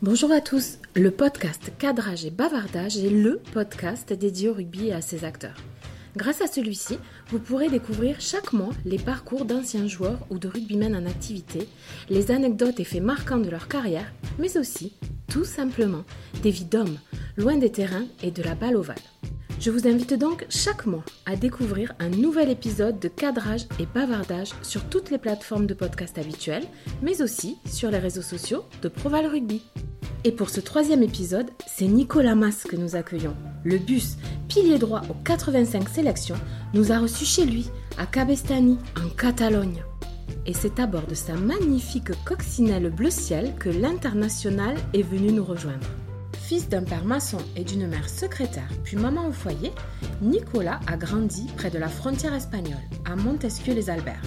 Bonjour à tous, le podcast Cadrage et Bavardage est le podcast dédié au rugby et à ses acteurs. Grâce à celui-ci, vous pourrez découvrir chaque mois les parcours d'anciens joueurs ou de rugbymen en activité, les anecdotes et faits marquants de leur carrière, mais aussi, tout simplement, des vies d'hommes, loin des terrains et de la balle ovale. Je vous invite donc chaque mois à découvrir un nouvel épisode de cadrage et bavardage sur toutes les plateformes de podcast habituelles, mais aussi sur les réseaux sociaux de Proval Rugby. Et pour ce troisième épisode, c'est Nicolas Mas que nous accueillons. Le bus, pilier droit aux 85 sélections, nous a reçus chez lui, à Cabestany, en Catalogne. Et c'est à bord de sa magnifique coccinelle bleu ciel que l'international est venu nous rejoindre. Fils d'un père maçon et d'une mère secrétaire, puis maman au foyer, Nicolas a grandi près de la frontière espagnole, à Montesquieu-les-Alberts.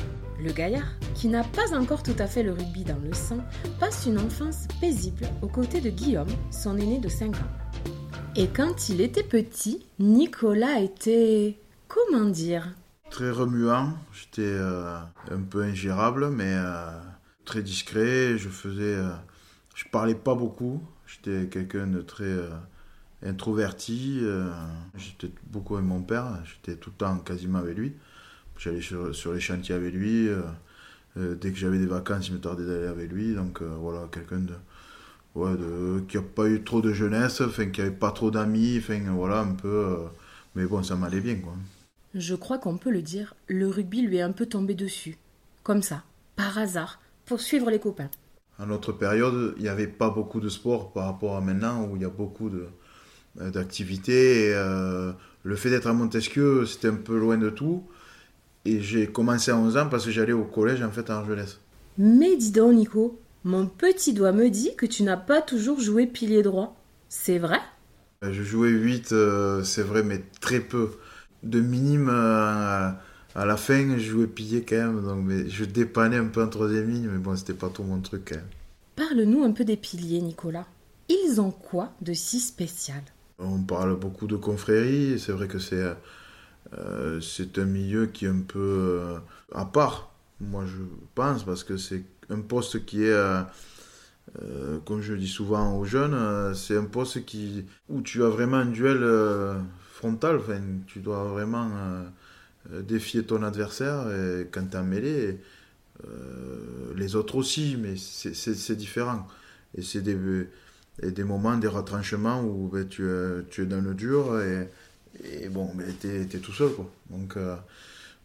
Le gaillard, qui n'a pas encore tout à fait le rugby dans le sang, passe une enfance paisible aux côtés de Guillaume, son aîné de 5 ans. Et quand il était petit, Nicolas était... comment dire? Très remuant, j'étais euh, un peu ingérable, mais euh, très discret. Je faisais, euh, je parlais pas beaucoup. J'étais quelqu'un de très introverti. J'étais beaucoup avec mon père. J'étais tout le temps quasiment avec lui. J'allais sur, les chantiers avec lui. Euh, dès que j'avais des vacances, il me tardait d'aller avec lui. Donc voilà, quelqu'un de, de, qui n'a pas eu trop de jeunesse, enfin, qui n'avait pas trop d'amis. Enfin, voilà, un peu. mais bon, ça m'allait bien, quoi. Je crois qu'on peut le dire, le rugby lui est un peu tombé dessus. Comme ça, par hasard, pour suivre les copains à notre période, il n'y avait pas beaucoup de sport par rapport à maintenant où il y a beaucoup euh, d'activités. Euh, le fait d'être à Montesquieu, c'était un peu loin de tout. Et j'ai commencé à 11 ans parce que j'allais au collège en fait à Argelès. Mais dis donc Nico, mon petit doigt me dit que tu n'as pas toujours joué pilier droit. C'est vrai? Euh, Je jouais 8, c'est vrai, mais très peu. De minime à la fin, je jouais pilier quand même, donc mais je dépannais un peu en troisième ligne, mais bon, c'était pas tout mon truc quand même. Parle-nous un peu des piliers, Nicolas. Ils ont quoi de si spécial? On parle beaucoup de confrérie, c'est vrai que c'est euh, c'est un milieu qui est un peu euh, à part, moi je pense, parce que c'est un poste qui est, euh, comme je dis souvent aux jeunes, c'est un poste qui, où tu as vraiment un duel frontal, enfin, tu dois vraiment euh, défier ton adversaire et quand tu es mêlée, euh, les autres aussi, mais c'est différent. Et c'est des, des moments, des retranchements où ben, tu, tu, es dans le dur et bon, ben, tu es, tout seul. Quoi. Donc, euh,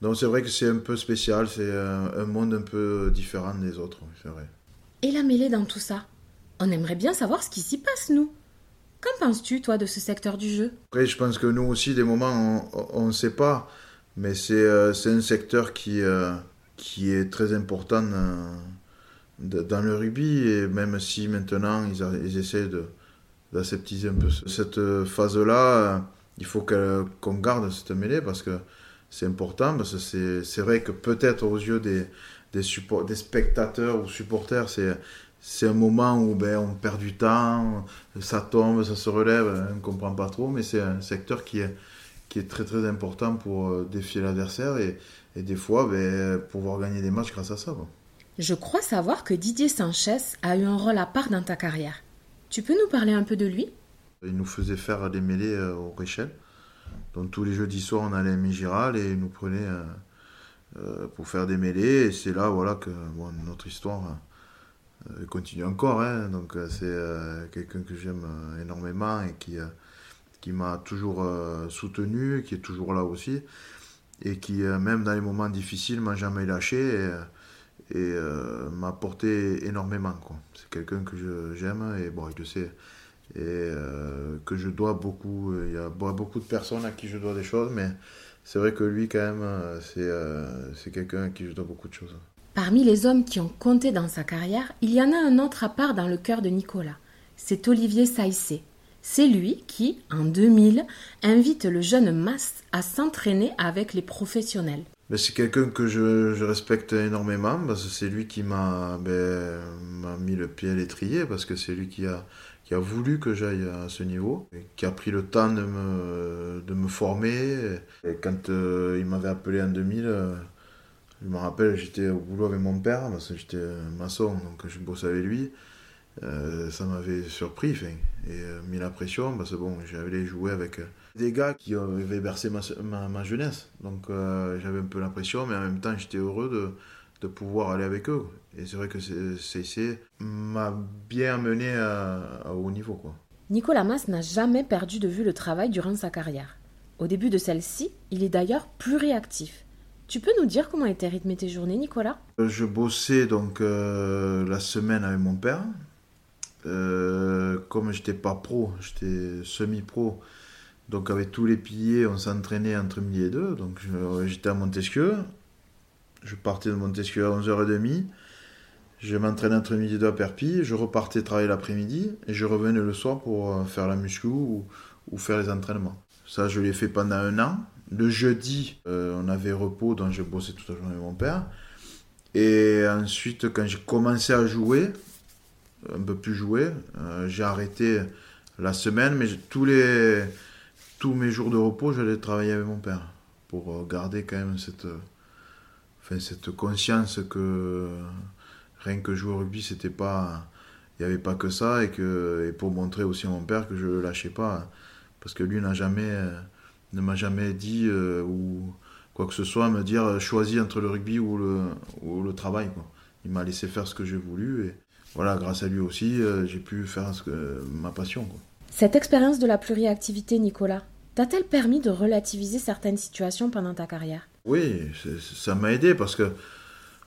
donc c'est vrai que c'est un peu spécial, c'est un, monde un peu différent des autres, c'est vrai. Et la mêlée dans tout ça? On aimerait bien savoir ce qui s'y passe, nous. Qu'en penses-tu, toi, de ce secteur du jeu? Après, je pense que nous aussi, des moments, on ne sait pas. Mais euh, c'est un secteur qui, euh, qui est très important dans, le rugby, et même si maintenant ils, ils essaient d'aseptiser un peu cette phase-là, il faut qu'on garde cette mêlée parce que c'est important, parce que c'est vrai que peut-être aux yeux des, spectateurs ou supporters, c'est un moment où ben, on perd du temps, ça tombe, ça se relève, on ne comprend pas trop, mais c'est un secteur qui est, très très important pour euh, défier l'adversaire et, et, des fois ben, pouvoir gagner des matchs grâce à ça. Je crois savoir que Didier Sanchez a eu un rôle à part dans ta carrière. Tu peux nous parler un peu de lui? Il nous faisait faire des mêlées euh, au Réchel. Donc tous les jeudis soirs, on allait à Migiral et il nous prenait euh, pour faire des mêlées. Et c'est là voilà, que notre histoire continue encore. Hein. Donc c'est quelqu'un que j'aime énormément et qui qui m'a toujours euh, soutenu, qui est toujours là aussi, et qui, euh, même dans les moments difficiles, m'a jamais lâché et, euh, m'a apporté énormément. C'est quelqu'un que j'aime et bon, je sais, et que je dois beaucoup. Il y a beaucoup de personnes à qui je dois des choses, mais c'est vrai que lui, quand même, c'est quelqu'un à qui je dois beaucoup de choses. Parmi les hommes qui ont compté dans sa carrière, il y en a un autre à part dans le cœur de Nicolas. C'est Olivier Saïssé, c'est lui qui, en 2000, invite le jeune Mas à s'entraîner avec les professionnels. c'est quelqu'un que je, respecte énormément parce que c'est lui qui m'a ben, mis le pied à l'étrier parce que c'est lui qui a, qui a voulu que j'aille à ce niveau, qui a pris le temps de me, de me former. Et quand euh, il m'avait appelé en 2000, euh, je me rappelle, j'étais au boulot avec mon père parce que j'étais maçon, donc je bossais avec lui. ça m'avait surpris et mis la pression parce que bon, j'avais joué avec des gars qui avaient bercé ma, ma, jeunesse. Donc j'avais un peu la pression, mais en même temps j'étais heureux de, de, pouvoir aller avec eux. Et c'est vrai que c'est m'a bien mené à, à, haut niveau. Quoi. Nicolas Mas n'a jamais perdu de vue le travail durant sa carrière. Au début de celle-ci, il est d'ailleurs plus réactif. Tu peux nous dire comment étaient rythmées tes journées, Nicolas? Euh, Je bossais donc euh, la semaine avec mon père. Euh, comme j'étais pas pro, j'étais semi-pro, donc avec tous les piliers, on s'entraînait entre midi et deux. Donc j'étais à Montesquieu. Je partais de Montesquieu à 11h30. Je m'entraînais entre midi et deux à Perpignan. Je repartais travailler l'après-midi et je revenais le soir pour faire la muscu ou faire les entraînements. Ça, je l'ai fait pendant un an. Le jeudi, euh, on avait repos, donc je bossais toute la journée avec mon père. Et ensuite, quand j'ai commencé à jouer, un peu plus jouer, euh, j'ai arrêté la semaine, mais tous, les, tous mes jours de repos, j'allais travailler avec mon père pour euh, garder quand même cette, cette conscience que rien que jouer au rugby, c'était pas, il n'y avait pas que ça et que et pour montrer aussi à mon père que je ne lâchais pas parce que lui n'a jamais, euh, ne m'a jamais dit euh, ou quoi que ce soit me dire euh, choisis entre le rugby ou le, ou le travail. Quoi. Il m'a laissé faire ce que j'ai voulu et voilà, grâce à lui aussi, j'ai pu faire ce que, ma passion. Cette expérience de la pluriactivité, Nicolas, t'a-t-elle permis de relativiser certaines situations pendant ta carrière? Oui, ça m'a aidé parce que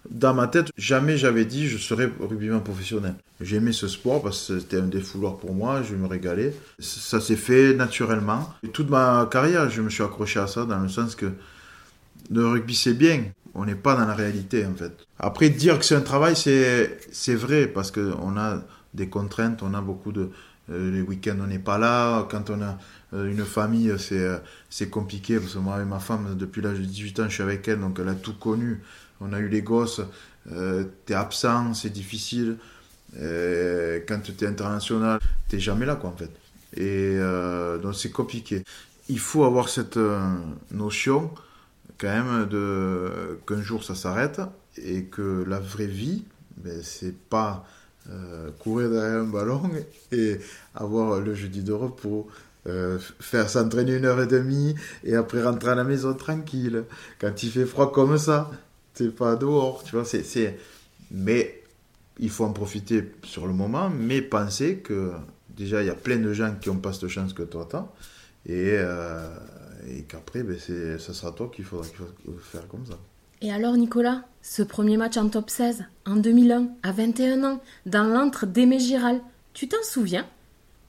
dans ma tête, jamais j'avais dit je serais rugbyman professionnel. J'aimais ce sport parce que c'était un défouloir pour moi, je me régalais. Ça s'est fait naturellement. Et toute ma carrière, je me suis accroché à ça dans le sens que le rugby c'est bien, on n'est pas dans la réalité en fait. Après, dire que c'est un travail, c'est vrai parce qu'on a des contraintes, on a beaucoup de. Euh, les week-ends, on n'est pas là. Quand on a euh, une famille, euh, c'est compliqué parce que moi, avec ma femme, depuis l'âge de 18 ans, je suis avec elle, donc elle a tout connu on a eu les gosses, t'es absent, c'est difficile. Euh, quand tu es international, t'es jamais là, quoi, en fait. Et donc, c'est compliqué. Il faut avoir cette notion, quand même, de, qu'un jour ça s'arrête et que la vraie vie, ben, c'est pas courir derrière un ballon et avoir le jeudi de repos. faire s'entraîner une heure et demie et après rentrer à la maison tranquille. Quand il fait froid comme ça, pas dehors, tu vois. Mais il faut en profiter sur le moment, mais penser que déjà, il y a plein de gens qui n'ont pas cette chance que toi t'as, et, euh, qu'après, ben, ça sera toi qu'il faudra, faire comme ça. Et alors, Nicolas, ce premier match en top 16, en 2001, à 21 ans, dans l'antre d'Aimé Giral, tu t'en souviens?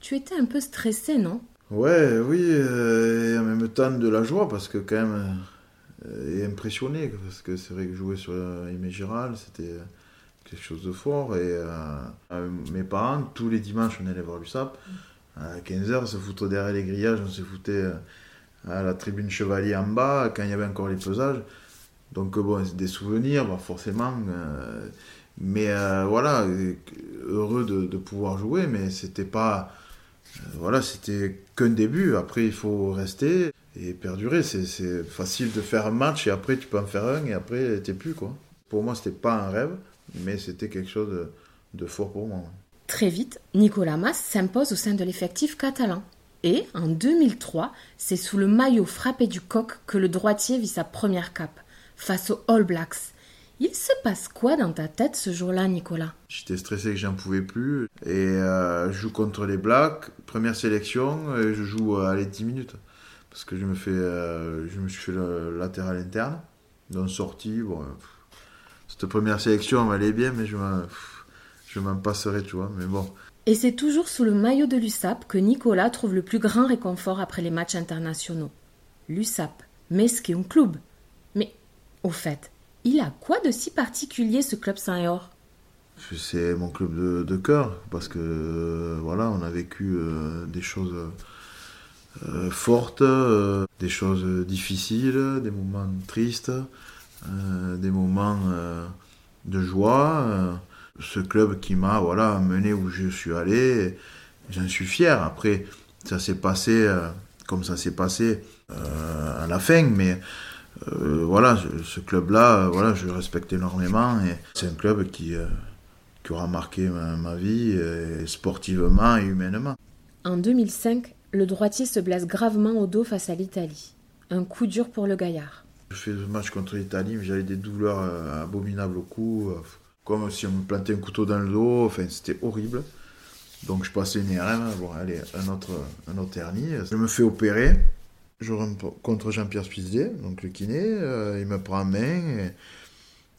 Tu étais un peu stressé, non? Ouais, oui, euh, et en même temps de la joie, parce que quand même, euh, et impressionné parce que c'est vrai que jouer sur Aimé Giral c'était quelque chose de fort et euh, mes parents tous les dimanches on allait voir l'USAP à 15h on se foutait derrière les grillages on se foutait à la tribune chevalier en bas quand il y avait encore les pesages donc bon c'est des souvenirs forcément mais voilà heureux de, de, pouvoir jouer mais c'était pas voilà c'était qu'un début après il faut rester et perdurer. C'est facile de faire un match et après tu peux en faire un et après t'es plus quoi. Pour moi c'était pas un rêve, mais c'était quelque chose de, fort pour moi. Très vite, Nicolas Mas s'impose au sein de l'effectif catalan. Et en 2003, c'est sous le maillot frappé du coq que le droitier vit sa première cape, face aux All Blacks. Il se passe quoi dans ta tête ce jour-là, Nicolas? J'étais stressé que j'en pouvais plus. Et euh, je joue contre les Blacks, première sélection, et je joue à les 10 minutes parce que je me, fais, euh, je me suis fait le latéral interne, donc sortie. Bon, cette première sélection, elle allait bien, mais je m'en, je m'en passerai, tu vois. Mais bon. Et c'est toujours sous le maillot de l'USAP que Nicolas trouve le plus grand réconfort après les matchs internationaux. L'USAP, mais ce un club. Au fait, il a quoi de si particulier ce club Saint-Or C'est mon club de, cœur, parce que euh, voilà, on a vécu euh, des choses euh, fortes, des choses difficiles, des moments tristes, des moments de joie. ce club qui m'a voilà, mené où je suis allé, j'en suis fier. Après, ça s'est passé comme ça s'est passé à la fin, mais voilà, ce club-là, voilà, je respecte énormément et c'est un club qui, qui aura marqué ma, vie sportivement et humainement. En 2005, le droitier se blesse gravement au dos face à l'Italie. Un coup dur pour le gaillard. Je fais le match contre l'Italie, mais j'avais des douleurs euh, abominables au cou, euh, comme si on me plantait un couteau dans le dos, enfin c'était horrible. Donc je passais une IRM, bon allez, un autre, un autre hernie. Je me fais opérer, je rentre contre Jean-Pierre Spizdier, donc le kiné, euh, il me prend en main,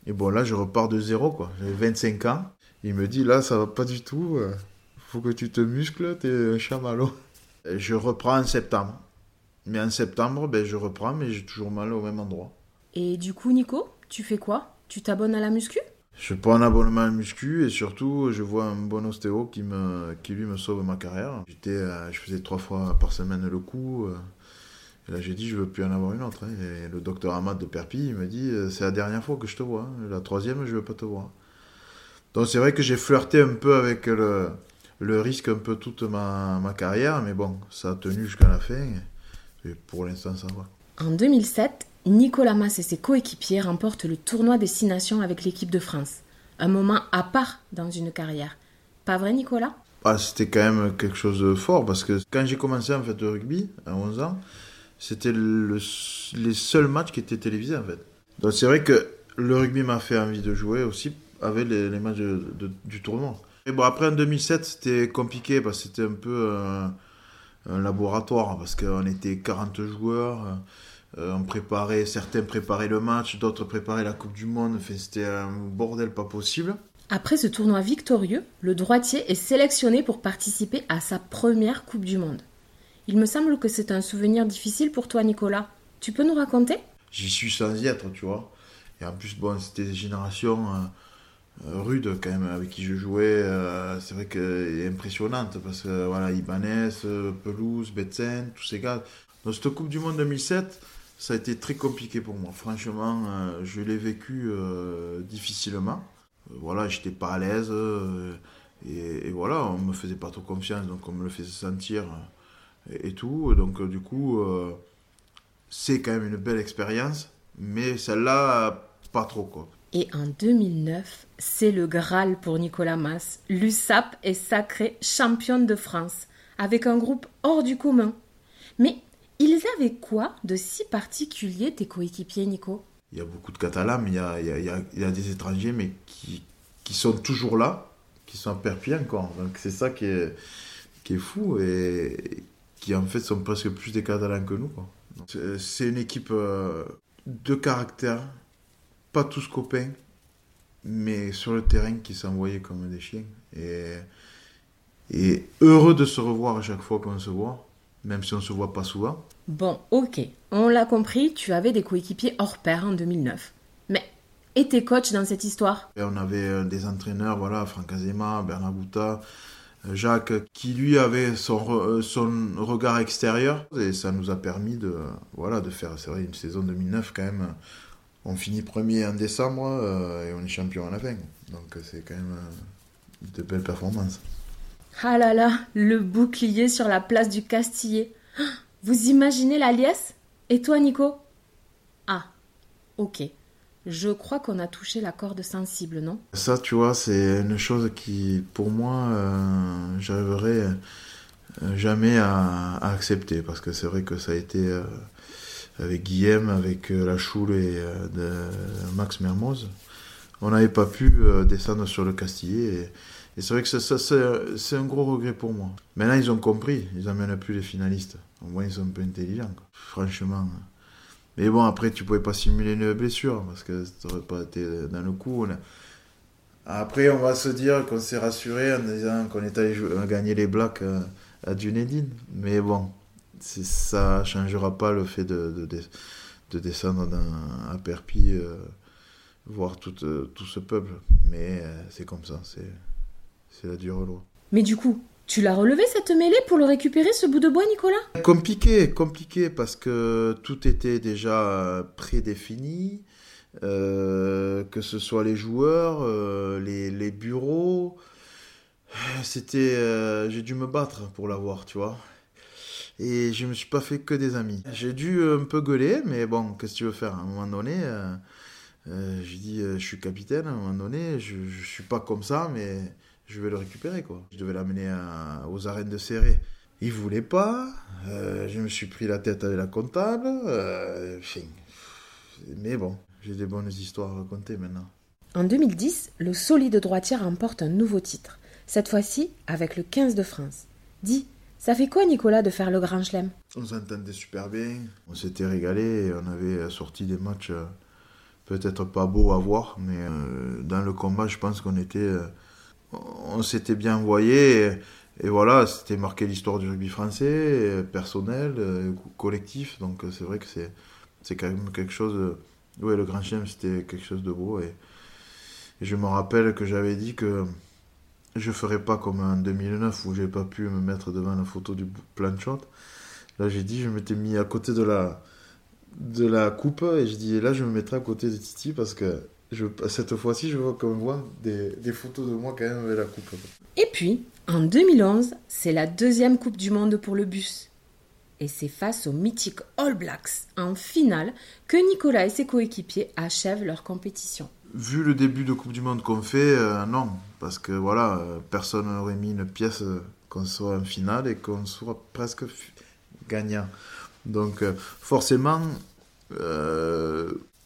et, bon là je repars de zéro quoi, j'avais 25 ans. Il me dit là ça va pas du tout, faut que tu te muscles, t'es un chamallow. Je reprends en septembre. Mais en septembre, ben, je reprends, mais j'ai toujours mal au même endroit. Et du coup, Nico, tu fais quoi? Tu t'abonnes à la muscu? Je prends un abonnement à la muscu et surtout, je vois un bon ostéo qui, me, qui lui me sauve ma carrière. J'étais, euh, je faisais trois fois par semaine le coup. Et là, j'ai dit, je veux plus en avoir une autre. Hein. Et le docteur Ahmad de Perpi, il me dit, euh, c'est la dernière fois que je te vois. Hein. La troisième, je veux pas te voir. Donc c'est vrai que j'ai flirté un peu avec le, le risque un peu toute ma, ma carrière, mais bon, ça a tenu jusqu'à la fin. Et pour l'instant, ça va. En 2007, Nicolas Mas et ses coéquipiers remportent le tournoi des Six Nations avec l'équipe de France. Un moment à part dans une carrière. Pas vrai, Nicolas? Ah, C'était quand même quelque chose de fort parce que quand j'ai commencé en fait le rugby à 11 ans, c'était le, les seuls matchs qui étaient télévisés en fait. Donc c'est vrai que le rugby m'a fait envie de jouer aussi avec les, matchs du tournoi. Et bon, après en 2007, c'était compliqué parce que c'était un peu un, laboratoire parce qu'on était 40 joueurs. Euh, on préparait, certains préparaient le match, d'autres préparaient la Coupe du Monde. Enfin, c'était un bordel pas possible. Après ce tournoi victorieux, le droitier est sélectionné pour participer à sa première Coupe du Monde. Il me semble que c'est un souvenir difficile pour toi, Nicolas. Tu peux nous raconter? J'y suis sans y être, tu vois. Et en plus, bon, c'était des générations. Euh, euh, rude quand même avec qui je jouais. Euh, c'est vrai est impressionnante parce que voilà, Ibanez, Pelouse, Betsen, tous ces gars. Dans cette Coupe du Monde 2007, ça a été très compliqué pour moi. Franchement, je l'ai vécu difficilement. voilà, j'étais pas à l'aise et, voilà, on me faisait pas trop confiance, donc on me le faisait sentir et, et tout. Donc du coup, c'est quand même une belle expérience, mais celle-là, pas trop quoi. Et en 2009, c'est le Graal pour Nicolas Mas. L'USAP est sacré championne de France, avec un groupe hors du commun. Mais ils avaient quoi de si particulier, tes coéquipiers, Nico? Il y a beaucoup de Catalans, mais il y a, il y a, des étrangers, mais qui, qui, sont toujours là, qui sont à Perpignan encore. Donc c'est ça qui est, qui est fou et qui en fait sont presque plus des Catalans que nous. C'est une équipe euh, de caractère pas tous copains, mais sur le terrain qui s'envoyaient comme des chiens. Et, et heureux de se revoir à chaque fois qu'on se voit, même si on ne se voit pas souvent. Bon, ok, on l'a compris, tu avais des coéquipiers hors pair en 2009. Mais, et tes coachs dans cette histoire? Et On avait euh, des entraîneurs, voilà, Franck Azema, Bernard Bouta, Jacques, qui lui avait son, euh, son regard extérieur. Et ça nous a permis de, voilà, de faire, une saison 2009 quand même on finit premier en décembre euh, et on est champion à la fin. Donc c'est quand même euh, de belles performances. Ah là là, le bouclier sur la place du Castillet. Vous imaginez la liesse? Et toi, Nico? Ah, ok. Je crois qu'on a touché la corde sensible, non? Ça, tu vois, c'est une chose qui, pour moi, euh, j'arriverai jamais à, accepter. Parce que c'est vrai que ça a été avec Guillaume, avec euh, la Choule et euh, Max Mermoz. On n'avait pas pu euh, descendre sur le Castillet. Et, c'est vrai que c'est un gros regret pour moi. Maintenant, ils ont compris. Ils n'amènent plus les finalistes. Au moins, ils sont un peu intelligents. Franchement. Mais bon, après, tu pouvais pas simuler une blessure parce que ça n'aurait pas été dans le coup. Après, on va se dire qu'on s'est rassuré en disant qu'on est allé gagner les Blacks à Dunedin. Mais bon, ça changera pas le fait de, de, descendre à Perpi, euh, voir tout, euh, tout, ce peuple. Mais euh, c'est comme ça, c'est la dure loi. Mais du coup, tu l'as relevé cette mêlée pour le récupérer, ce bout de bois, Nicolas? Compliqué, compliqué, parce que tout était déjà prédéfini, que ce soit les joueurs, les, les, bureaux. C'était, j'ai dû me battre pour l'avoir, tu vois. Et je me suis pas fait que des amis. J'ai dû un peu gueuler, mais bon, qu'est-ce que tu veux faire? À un moment donné, euh, Euh, je je suis capitaine à un moment donné, je, ne suis pas comme ça, mais je vais le récupérer, quoi. Je devais l'amener aux arènes de Serré. Il voulait pas, je me suis pris la tête avec la comptable, mais bon, j'ai des bonnes histoires à raconter maintenant. En 2010, le solide droitier remporte un nouveau titre, cette fois-ci avec le 15 de France. Dis, ça fait quoi Nicolas de faire le Grand Chelem? On s'entendait super bien, on s'était régalé et on avait sorti des matchs euh, peut-être pas beaux à voir, mais euh, dans le combat je pense qu'on était... Euh, on s'était bien envoyé et, voilà, c'était marqué l'histoire du rugby français, personnel, collectif, donc c'est vrai que c'est, c'est quand même quelque chose... Oui, le Grand Chelem c'était quelque chose de beau et je me rappelle que j'avais dit que je ferais pas comme en 2009 où j'ai pas pu me mettre devant la photo du plan shot. Là, j'ai dit, je m'étais mis à côté de la, de la coupe et je dis, là, je me mettrai à côté de Titi parce que je, cette fois-ci, je vois qu'on voit des, des, photos de moi quand même avec la coupe. Et puis, en 2011, c'est la deuxième Coupe du Monde pour le bus. Et c'est face aux mythiques All Blacks en finale que Nicolas et ses coéquipiers achèvent leur compétition vu le début de Coupe du Monde qu'on fait, euh, non. Parce que voilà, euh, personne n'aurait mis une pièce euh, qu'on soit en finale et qu'on soit presque gagnant. Donc forcément,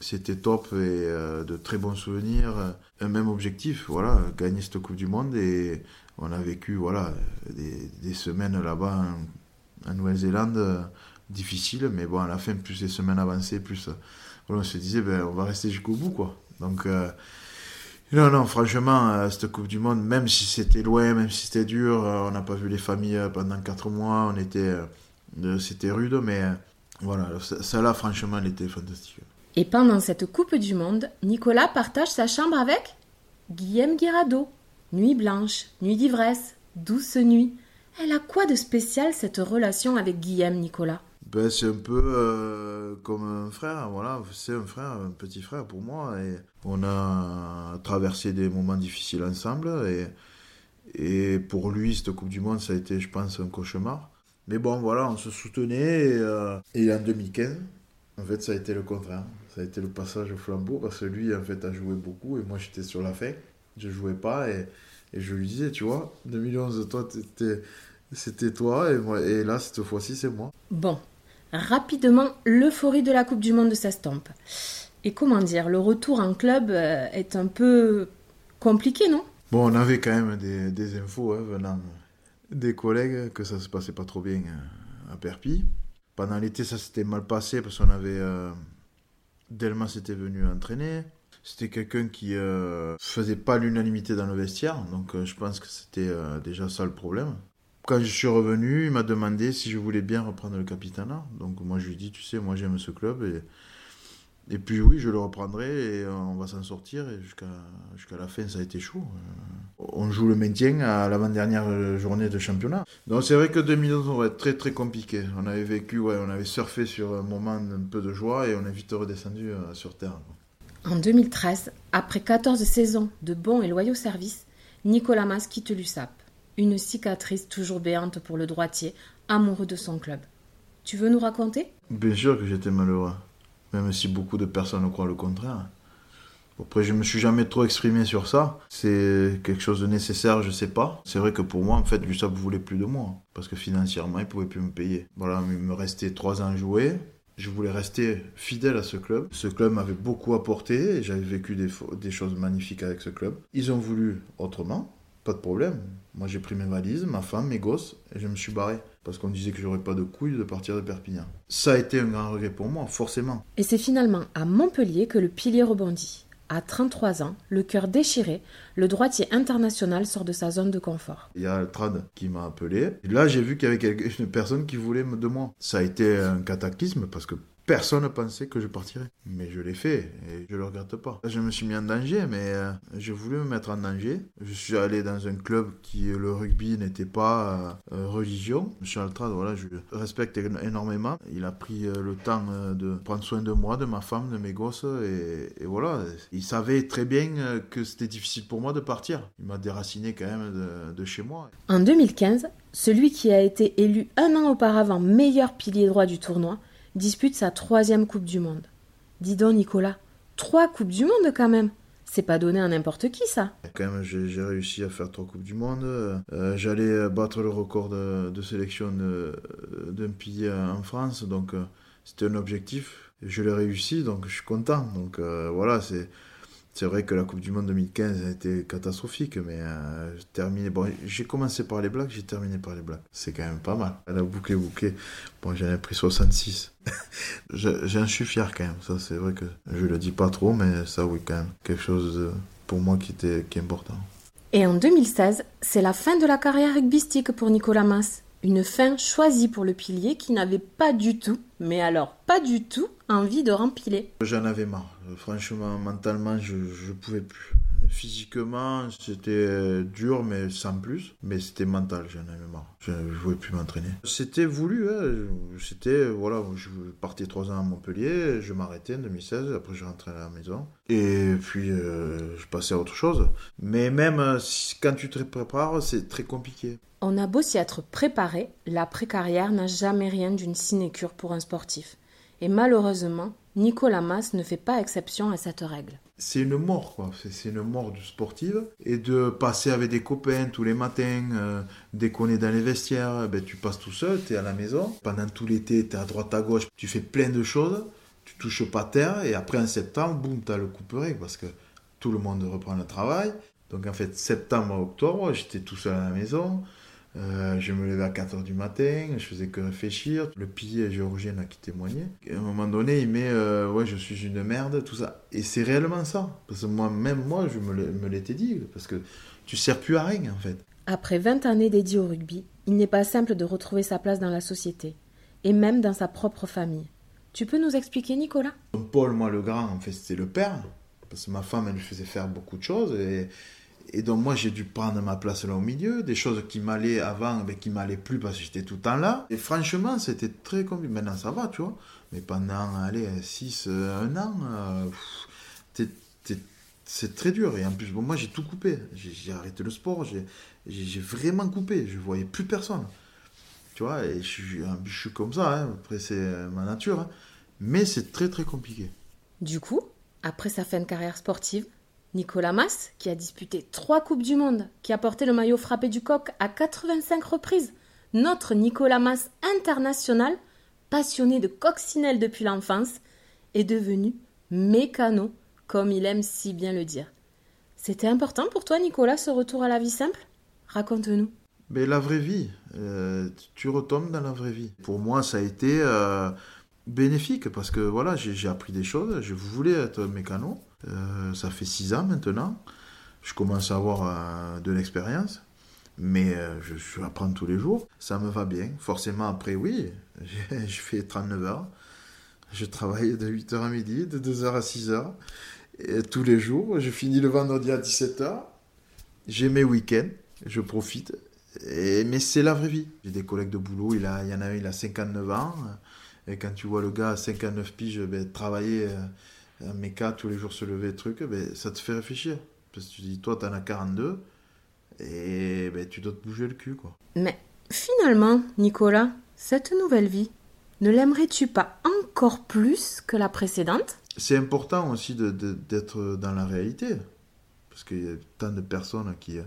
c'était top et de très bons souvenirs. Un même objectif, voilà, gagner cette Coupe du Monde. Et on a vécu voilà, des, semaines là-bas en, Nouvelle-Zélande difficiles. Mais bon, à la fin, plus les semaines avançaient, plus on se disait, ben, on va rester jusqu'au bout. quoi. Donc, euh, non, non, franchement, euh, cette Coupe du Monde, même si c'était loin, même si c'était dur, euh, on n'a pas vu les familles pendant 4 mois, on était, c'était rude, mais voilà, celle-là, franchement, elle était fantastique. Et pendant cette Coupe du Monde, Nicolas partage sa chambre avec Guillaume Guirado. Nuit blanche, nuit d'ivresse, douce nuit. Elle a quoi de spécial cette relation avec Guillaume, Nicolas? Ben, c'est un peu euh, comme un frère, voilà, c'est un frère, un petit frère pour moi. On a traversé des moments difficiles ensemble. Et, et pour lui, cette Coupe du Monde, ça a été, je pense, un cauchemar. Mais bon, voilà, on se soutenait. Et, euh, et en 2015, en fait, ça a été le contraire. Ça a été le passage au flambeau parce que lui, en fait, a joué beaucoup et moi, j'étais sur la fin. Je jouais pas et, et je lui disais, tu vois, 2011, toi, c'était toi et, moi, et là, cette fois-ci, c'est moi. Bon, rapidement l'euphorie de la Coupe du Monde s'estompe. Et comment dire, le retour en club euh, est un peu compliqué, non? Bon, on avait quand même des, infos hein, venant des collègues que ça se passait pas trop bien euh, à Perpy. Pendant l'été, ça s'était mal passé parce qu'on avait. Euh, Delmas était venu entraîner. C'était quelqu'un qui faisait pas l'unanimité dans le vestiaire, donc je pense que c'était déjà ça le problème quand je suis revenu, il m'a demandé si je voulais bien reprendre le capitanat. Donc moi je lui ai dit, tu sais, moi j'aime ce club et, et puis oui, je le reprendrai et on va s'en sortir. Et jusqu'à jusqu'à la fin, ça a été chaud. Euh, on joue le maintien à l'avant-dernière journée de championnat. Donc c'est vrai que 2011 va être très très compliqué. On avait vécu, ouais, on avait surfé sur un moment un peu de joie et on est vite redescendu euh, sur terre. En 2013, après 14 saisons de bons et loyaux services, Nicolas Mas quitte l'USAP une cicatrice toujours béante pour le droitier, amoureux de son club. Tu veux nous raconter? Bien sûr que j'étais malheureux, même si beaucoup de personnes croient le contraire. Après, je me suis jamais trop exprimé sur ça. C'est quelque chose de nécessaire, je sais pas. C'est vrai que pour moi, en fait, ne voulait plus de moi. Parce que financièrement, il pouvait plus me payer. Voilà, il me restait trois ans à jouer. Je voulais rester fidèle à ce club. Ce club m'avait beaucoup apporté et j'avais vécu des, des choses magnifiques avec ce club. Ils ont voulu autrement. Pas de problème. Moi, j'ai pris mes valises, ma femme, mes gosses, et je me suis barré. Parce qu'on disait que j'aurais pas de couilles de partir de Perpignan. Ça a été un grand regret pour moi, forcément. Et c'est finalement à Montpellier que le pilier rebondit. À 33 ans, le cœur déchiré, le droitier international sort de sa zone de confort. Il y a Trad qui m'a appelé. Là, j'ai vu qu'il y avait une personne qui voulait de moi. Ça a été un cataclysme parce que Personne ne pensait que je partirais. Mais je l'ai fait et je ne le regrette pas. Je me suis mis en danger, mais euh, j'ai voulu me mettre en danger. Je suis allé dans un club qui, le rugby, n'était pas euh, religion. Monsieur Altrad, voilà, je respecte énormément. Il a pris euh, le temps de prendre soin de moi, de ma femme, de mes gosses. Et, voilà, il savait très bien que c'était difficile pour moi de partir. Il m'a déraciné quand même de chez moi. En 2015, celui qui a été élu un an auparavant meilleur pilier droit du tournoi dispute sa troisième Coupe du Monde. Dis donc, Nicolas, Trois Coupes du Monde quand même. C'est pas donné à n'importe qui ça. Quand même, j'ai réussi à faire trois Coupes du Monde. Euh, J'allais battre le record de, sélection d'un pilier en France, donc euh, c'était un objectif. Je l'ai réussi, donc je suis content. Donc euh, voilà, c'est c'est vrai que la Coupe du Monde 2015 a été catastrophique, mais euh. Bon, j'ai commencé par les blagues, j'ai terminé par les blagues. C'est quand même pas mal. Elle a bouclé, bouclé. Bon, j'en ai pris 66. J'en suis fier quand même. Ça, c'est vrai que je le dis pas trop, mais ça, oui, quand même. Quelque chose pour moi qui était qui est important. Et en 2016, c'est la fin de la carrière rugbystique pour Nicolas Mas. Une fin choisie pour le pilier qui n'avait pas du tout, mais alors pas du tout, envie de rempiler. J'en avais marre. Franchement, mentalement, je ne pouvais plus. Physiquement, c'était dur, mais sans plus. Mais c'était mental, j'en avais marre. Je ne pouvais plus m'entraîner. C'était voulu, hein. C'était, voilà, je partais trois ans à Montpellier, je m'arrêtais en 2016, après je rentrais à la maison. Et puis, euh, je passais à autre chose. Mais même euh, quand tu te prépares, c'est très compliqué. On a beau s'y être préparé, l'après-carrière n'a jamais rien d'une sinécure pour un sportif. Et malheureusement, Nicolas Mas ne fait pas exception à cette règle. C'est une mort, quoi. C'est une mort du sportif. Et de passer avec des copains tous les matins, euh, dès qu'on est dans les vestiaires, ben, tu passes tout seul, tu es à la maison. Pendant tout l'été, tu es à droite, à gauche, tu fais plein de choses, tu touches pas terre, et après en septembre, boum, tu as le couperet, parce que tout le monde reprend le travail. Donc en fait, septembre octobre, j'étais tout seul à la maison. Euh, je me levais à 4h du matin, je faisais que réfléchir. Le pilier géorgien a qui témoignait. Et à un moment donné, il met euh, Ouais, je suis une merde, tout ça. Et c'est réellement ça. Parce que moi, même moi, je me l'étais dit. Parce que tu sers plus à rien, en fait. Après 20 années dédiées au rugby, il n'est pas simple de retrouver sa place dans la société. Et même dans sa propre famille. Tu peux nous expliquer, Nicolas? Paul, moi, le grand, en fait, c'était le père. Parce que ma femme, elle lui faisait faire beaucoup de choses. Et et donc moi j'ai dû prendre ma place là au milieu, des choses qui m'allaient avant, mais qui m'allaient plus parce que j'étais tout le temps là. Et franchement c'était très compliqué. Maintenant ça va, tu vois. Mais pendant, allez, 6, 1 euh, an, euh, c'est très dur. Et en plus, bon, moi j'ai tout coupé. J'ai arrêté le sport, j'ai vraiment coupé. Je voyais plus personne. Tu vois, et je, je suis comme ça, hein. après c'est ma nature. Hein. Mais c'est très très compliqué. Du coup, après sa fin de carrière sportive, Nicolas Mas, qui a disputé trois Coupes du Monde, qui a porté le maillot frappé du coq à 85 reprises, notre Nicolas Mas international, passionné de coccinelle depuis l'enfance, est devenu mécano, comme il aime si bien le dire. C'était important pour toi, Nicolas, ce retour à la vie simple? Raconte-nous. Mais la vraie vie, euh, tu retombes dans la vraie vie. Pour moi, ça a été euh, bénéfique parce que voilà, j'ai appris des choses. Je voulais être mécano. Euh, ça fait six ans maintenant. Je commence à avoir euh, de l'expérience, mais euh, je, je apprends tous les jours. Ça me va bien. Forcément, après, oui, je fais 39 heures. Je travaille de 8h à midi, de 2h à 6h, et tous les jours. Je finis le vendredi à 17h. J'ai mes week-ends, je profite. Mais c'est la vraie vie. J'ai des collègues de boulot, il y en a un, il a 59 ans. Et quand tu vois le gars à 59 piges ben, travailler un méca tous les jours se lever, truc, ben, ça te fait réfléchir. Parce que tu dis, toi, t'en as 42, et ben, tu dois te bouger le cul, quoi. Mais finalement, Nicolas, cette nouvelle vie, ne l'aimerais-tu pas encore plus que la précédente? C'est important aussi d'être dans la réalité. Parce qu'il y a tant de personnes qui,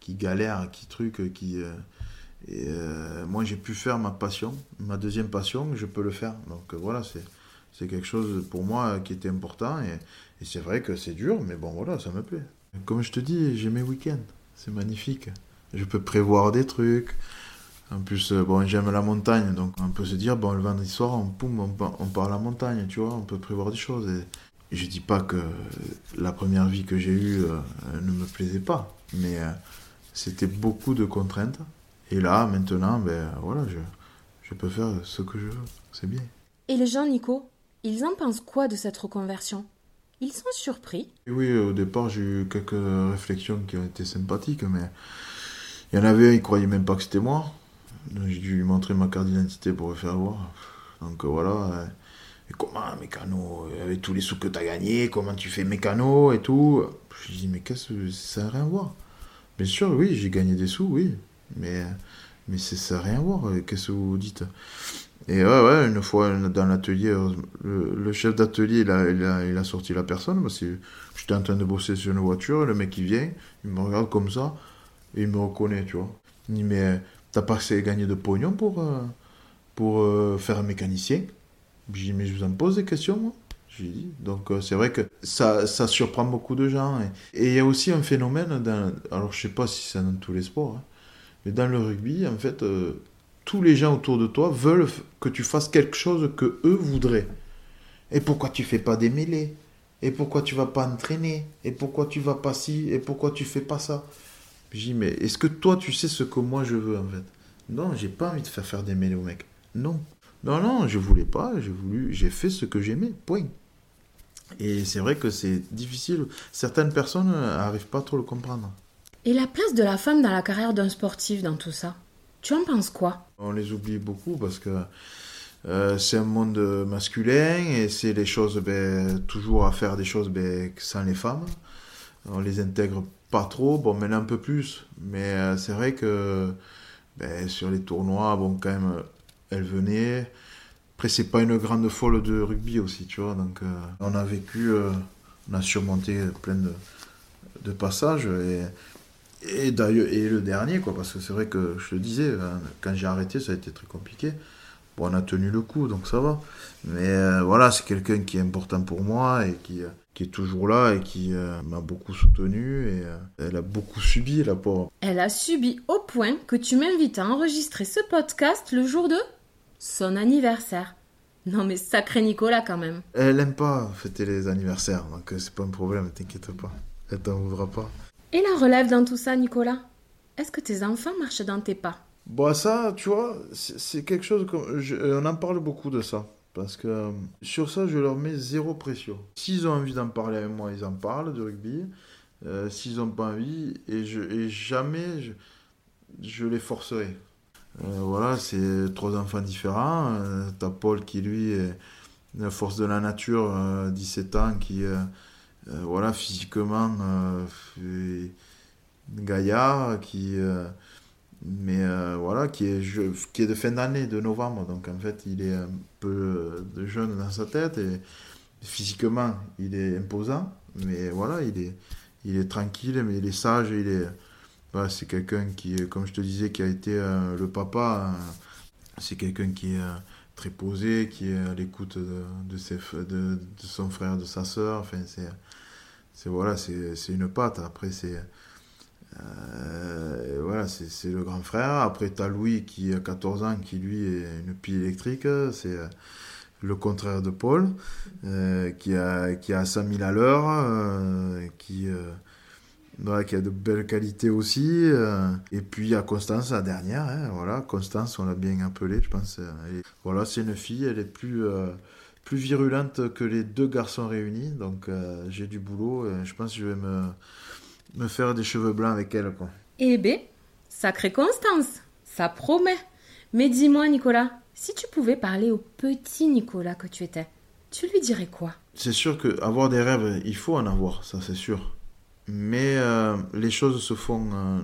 qui galèrent, qui truquent, qui. Euh, et euh, moi, j'ai pu faire ma passion, ma deuxième passion, je peux le faire. Donc voilà, c'est c'est quelque chose pour moi qui était important. Et, c'est vrai que c'est dur, mais bon, voilà, ça me plaît. Comme je te dis, j'ai mes week-ends. C'est magnifique. Je peux prévoir des trucs. En plus, euh, bon, j'aime la montagne, donc on peut se dire, bon, le vendredi soir, on, on, part à la montagne, tu vois, on peut prévoir des choses. Et je dis pas que la première vie que j'ai eue euh, ne me plaisait pas, mais euh, c'était beaucoup de contraintes. Et là, maintenant, ben voilà, je, je peux faire ce que je veux. C'est bien. Et les gens, Nico, ils en pensent quoi de cette reconversion? Ils sont surpris Oui, au départ, j'ai eu quelques réflexions qui ont été sympathiques, mais il y en avait un, il croyait même pas que c'était moi. J'ai dû lui montrer ma carte d'identité pour le faire voir. Donc voilà. Et comment, mécano Avec tous les sous que tu as gagnés, comment tu fais mécano et tout? Je lui dis, mais qu'est-ce que ça n'a rien à voir? Bien sûr, oui, j'ai gagné des sous, oui. Mais, mais ça n'a rien à voir. Qu'est-ce que vous dites? Et ouais, une fois dans l'atelier, le, chef d'atelier, il a, il, a, sorti la personne. J'étais en train de bosser sur une voiture, le mec il vient, il me regarde comme ça, et il me reconnaît, tu vois. Il dit, mais t'as pas gagné de pognon pour, euh, pour euh, faire un mécanicien? Je dis, mais je vous en pose des questions, moi. J'ai dit. Donc euh, c'est vrai que ça, ça surprend beaucoup de gens. Et il y a aussi un phénomène, dans, alors je sais pas si c'est dans tous les sports, hein, mais dans le rugby, en fait, tous les gens autour de toi veulent que tu fasses quelque chose que eux voudraient. Et pourquoi tu fais pas des mêlées? Et pourquoi tu vas pas entraîner? Et pourquoi tu vas pas ci? Et pourquoi tu fais pas ça? J'ai dit, mais est-ce que toi tu sais ce que moi je veux en fait? Non, j'ai pas envie de faire faire des mêlées au mec. Non. Non, non, je voulais pas, j'ai voulu, j'ai fait ce que j'aimais, point. Et c'est vrai que c'est difficile. Certaines personnes n'arrivent pas trop à le comprendre. Et la place de la femme dans la carrière d'un sportif dans tout ça? Tu en penses quoi? On les oublie beaucoup parce que euh, c'est un monde masculin et c'est les choses, ben, toujours à faire des choses ben, sans les femmes. On les intègre pas trop, bon, maintenant un peu plus. Mais euh, c'est vrai que ben, sur les tournois, bon, quand même, elle venait. Après, c'est pas une grande folle de rugby aussi, tu vois. Donc, euh, on a vécu, on a surmonté plein de, passages. Et d'ailleurs, et le dernier, quoi, parce que c'est vrai que je te disais, hein, quand j'ai arrêté, ça a été très compliqué. Bon, on a tenu le coup, donc ça va. Mais euh, voilà, c'est quelqu'un qui est important pour moi et qui, euh, qui est toujours là et qui euh, m'a beaucoup soutenu et elle a beaucoup subi, la pauvre. Elle a subi au point que tu m'invites à enregistrer ce podcast le jour de son anniversaire. Non mais sacré Nicolas quand même. Elle aime pas fêter les anniversaires, donc c'est pas un problème, t'inquiète pas. Elle t'en voudra pas. Et la relève dans tout ça, Nicolas? Est-ce que tes enfants marchent dans tes pas? Bon, bah, ça, tu vois, c'est quelque chose comme. on en parle beaucoup de ça. Parce que euh, sur ça, je leur mets zéro pression. S'ils ont envie d'en parler avec moi, ils en parlent de rugby. Euh, s'ils n'ont pas envie, et, jamais je, les forcerai. Euh, voilà, c'est trois enfants différents. T'as Paul qui, lui, est la force de la nature, 17 ans, qui euh, voilà, physiquement, euh, gaillard, qui, euh, mais voilà, qui est, qui est de fin d'année, de novembre. Donc en fait, il est un peu de jeune dans sa tête et physiquement, il est imposant. Mais voilà, il est, il est tranquille, mais il est sage. Il est, c'est quelqu'un qui, comme je te disais, qui a été le papa. c'est quelqu'un qui est très posé, qui est à l'écoute de, ses, de, son frère, de sa sœur. Enfin, c'est, c'est voilà, c'est une patte. Après, c'est euh, voilà, c'est le grand frère. Après, tu as Louis qui a 14 ans, qui lui est une pile électrique. C'est euh, le contraire de Paul, euh, qui, a, qui a 5000 à l'heure, qui, qui a de belles qualités aussi. et puis, il y a Constance, la dernière. Hein, voilà, Constance, on l'a bien appelée, je pense. voilà, c'est une fille, elle est plus plus virulente que les deux garçons réunis. Donc euh, j'ai du boulot. Et je pense que je vais me, me faire des cheveux blancs avec elle. Quoi. Eh bien, sacrée Constance, ça promet. Mais dis-moi, Nicolas, si tu pouvais parler au petit Nicolas que tu étais, tu lui dirais quoi? C'est sûr que avoir des rêves, il faut en avoir, ça c'est sûr. Mais euh, les choses se font euh,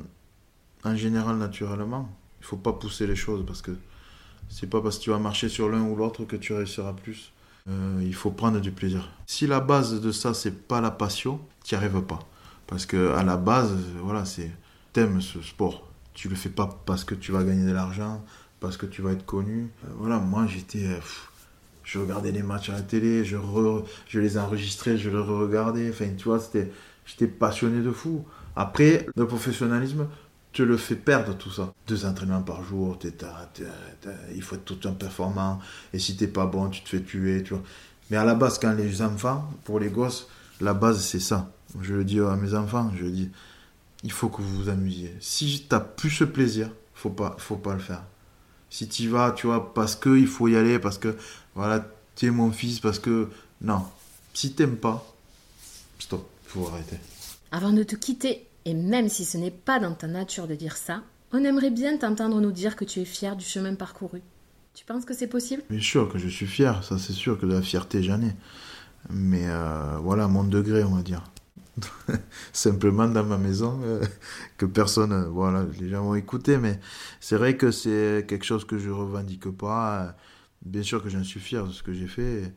en général naturellement. Il faut pas pousser les choses parce que c'est pas parce que tu vas marcher sur l'un ou l'autre que tu réussiras plus. Euh, il faut prendre du plaisir. Si la base de ça, c'est pas la passion, tu n'y arrives pas. Parce que à la base, voilà, c'est t'aimes ce sport. Tu le fais pas parce que tu vas gagner de l'argent, parce que tu vas être connu. Euh, voilà, moi j'étais, euh, je regardais les matchs à la télé, je, je les enregistrais, je les regardais. Enfin, tu vois, j'étais passionné de fou. Après, le professionnalisme, te le fait perdre tout ça. Deux entraînements par jour, il faut être tout un performant, et si t'es pas bon, tu te fais tuer, tu vois. Mais à la base, quand les enfants, pour les gosses, la base c'est ça. Je le dis à mes enfants, je le dis, il faut que vous vous amusiez. Si t'as plus ce plaisir, faut pas, faut pas le faire. Si tu vas, tu vois, parce que il faut y aller, parce que voilà, tu es mon fils, parce que non. Si t'aimes pas, stop, faut arrêter. Avant de te quitter, et même si ce n'est pas dans ta nature de dire ça, on aimerait bien t'entendre nous dire que tu es fier du chemin parcouru. Tu penses que c'est possible? Bien sûr que je suis fier, ça c'est sûr que de la fierté j'en ai. Mais euh, voilà, mon degré, on va dire. Simplement dans ma maison, euh, que personne, euh, voilà, les gens vont écouter, mais c'est vrai que c'est quelque chose que je revendique pas. bien sûr que j'en suis fier de ce que j'ai fait.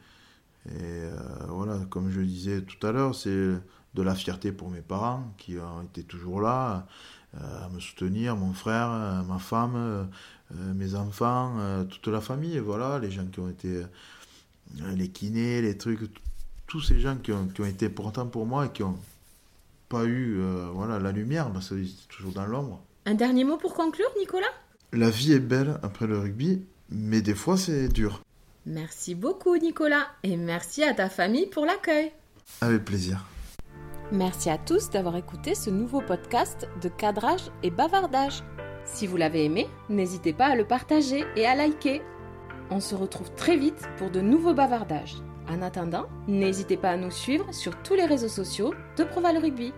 Et, euh, voilà, comme je le disais tout à l'heure, c'est de la fierté pour mes parents qui ont été toujours là à me soutenir, mon frère, ma femme, mes enfants, toute la famille, voilà, les gens qui ont été les kinés, les trucs, tous ces gens qui ont, qui ont été importants pour moi et qui ont pas eu euh, voilà, la lumière parce qu'ils étaient toujours dans l'ombre. Un dernier mot pour conclure, Nicolas? La vie est belle après le rugby, mais des fois c'est dur. Merci beaucoup, Nicolas, et merci à ta famille pour l'accueil. Avec plaisir. Merci à tous d'avoir écouté ce nouveau podcast de cadrage et bavardage. Si vous l'avez aimé, n'hésitez pas à le partager et à liker. On se retrouve très vite pour de nouveaux bavardages. En attendant, n'hésitez pas à nous suivre sur tous les réseaux sociaux de Proval Rugby.